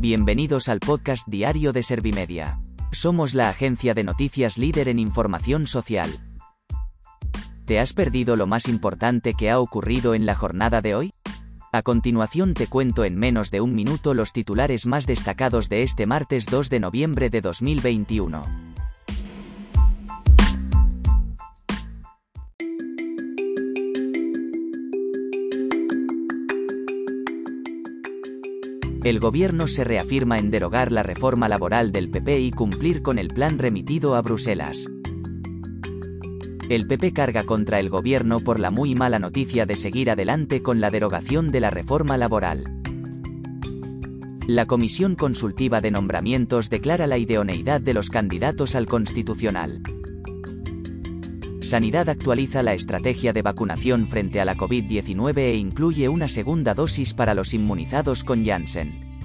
Bienvenidos al podcast diario de Servimedia. Somos la agencia de noticias líder en información social. ¿Te has perdido lo más importante que ha ocurrido en la jornada de hoy? A continuación te cuento en menos de un minuto los titulares más destacados de este martes 2 de noviembre de 2021. El gobierno se reafirma en derogar la reforma laboral del PP y cumplir con el plan remitido a Bruselas. El PP carga contra el gobierno por la muy mala noticia de seguir adelante con la derogación de la reforma laboral. La Comisión Consultiva de Nombramientos declara la idoneidad de los candidatos al Constitucional. Sanidad actualiza la estrategia de vacunación frente a la COVID-19 e incluye una segunda dosis para los inmunizados con Janssen.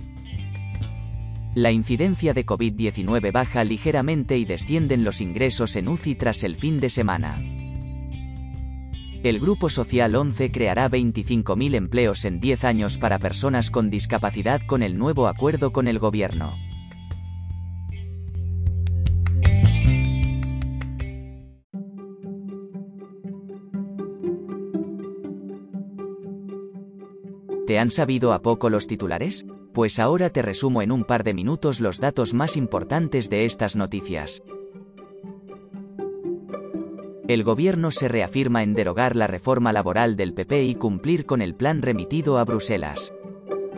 La incidencia de COVID-19 baja ligeramente y descienden los ingresos en UCI tras el fin de semana. El Grupo Social 11 creará 25.000 empleos en 10 años para personas con discapacidad con el nuevo acuerdo con el gobierno. ¿Te han sabido a poco los titulares? Pues ahora te resumo en un par de minutos los datos más importantes de estas noticias. El gobierno se reafirma en derogar la reforma laboral del PP y cumplir con el plan remitido a Bruselas.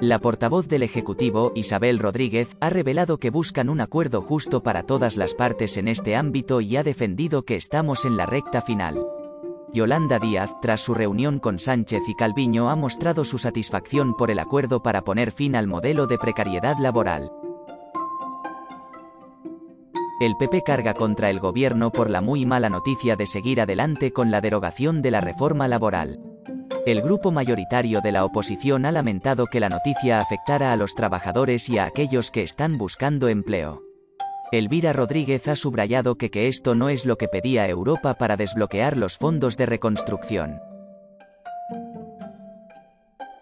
La portavoz del Ejecutivo, Isabel Rodríguez, ha revelado que buscan un acuerdo justo para todas las partes en este ámbito y ha defendido que estamos en la recta final. Yolanda Díaz, tras su reunión con Sánchez y Calviño, ha mostrado su satisfacción por el acuerdo para poner fin al modelo de precariedad laboral. El PP carga contra el gobierno por la muy mala noticia de seguir adelante con la derogación de la reforma laboral. El grupo mayoritario de la oposición ha lamentado que la noticia afectara a los trabajadores y a aquellos que están buscando empleo. Elvira Rodríguez ha subrayado que, esto no es lo que pedía Europa para desbloquear los fondos de reconstrucción.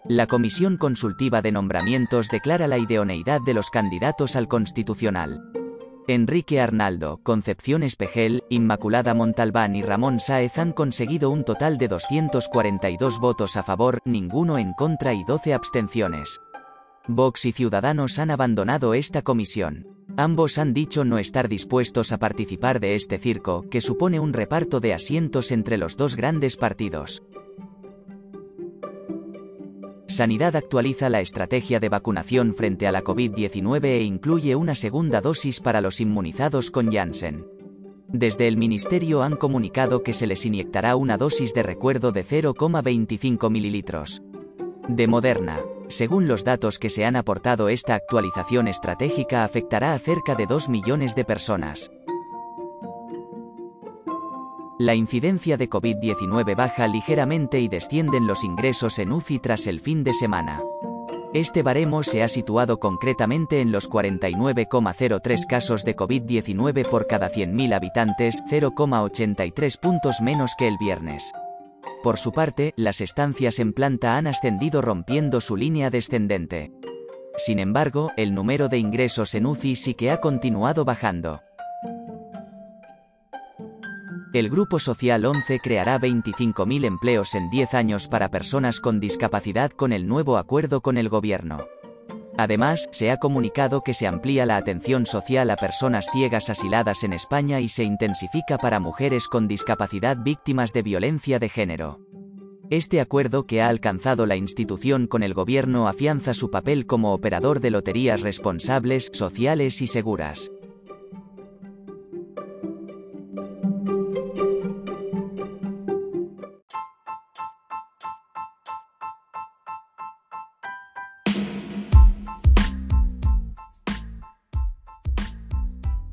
La Comisión Consultiva de Nombramientos declara la idoneidad de los candidatos al Constitucional. Enrique Arnaldo, Concepción Espejel, Inmaculada Montalbán y Ramón Sáez han conseguido un total de 242 votos a favor, ninguno en contra y 12 abstenciones. Vox y Ciudadanos han abandonado esta comisión. Ambos han dicho no estar dispuestos a participar de este circo, que supone un reparto de asientos entre los dos grandes partidos. Sanidad actualiza la estrategia de vacunación frente a la COVID-19 e incluye una segunda dosis para los inmunizados con Janssen. Desde el Ministerio han comunicado que se les inyectará una dosis de recuerdo de 0,25 mililitros. De Moderna, según los datos que se han aportado, esta actualización estratégica afectará a cerca de 2 millones de personas. La incidencia de COVID-19 baja ligeramente y descienden los ingresos en UCI tras el fin de semana. Este baremo se ha situado concretamente en los 49,03 casos de COVID-19 por cada 100.000 habitantes, 0,83 puntos menos que el viernes. Por su parte, las estancias en planta han ascendido rompiendo su línea descendente. Sin embargo, el número de ingresos en UCI sí que ha continuado bajando. El Grupo Social 11 creará 25.000 empleos en 10 años para personas con discapacidad con el nuevo acuerdo con el gobierno. Además, se ha comunicado que se amplía la atención social a personas ciegas asiladas en España y se intensifica para mujeres con discapacidad víctimas de violencia de género. Este acuerdo que ha alcanzado la institución con el gobierno afianza su papel como operador de loterías responsables, sociales y seguras.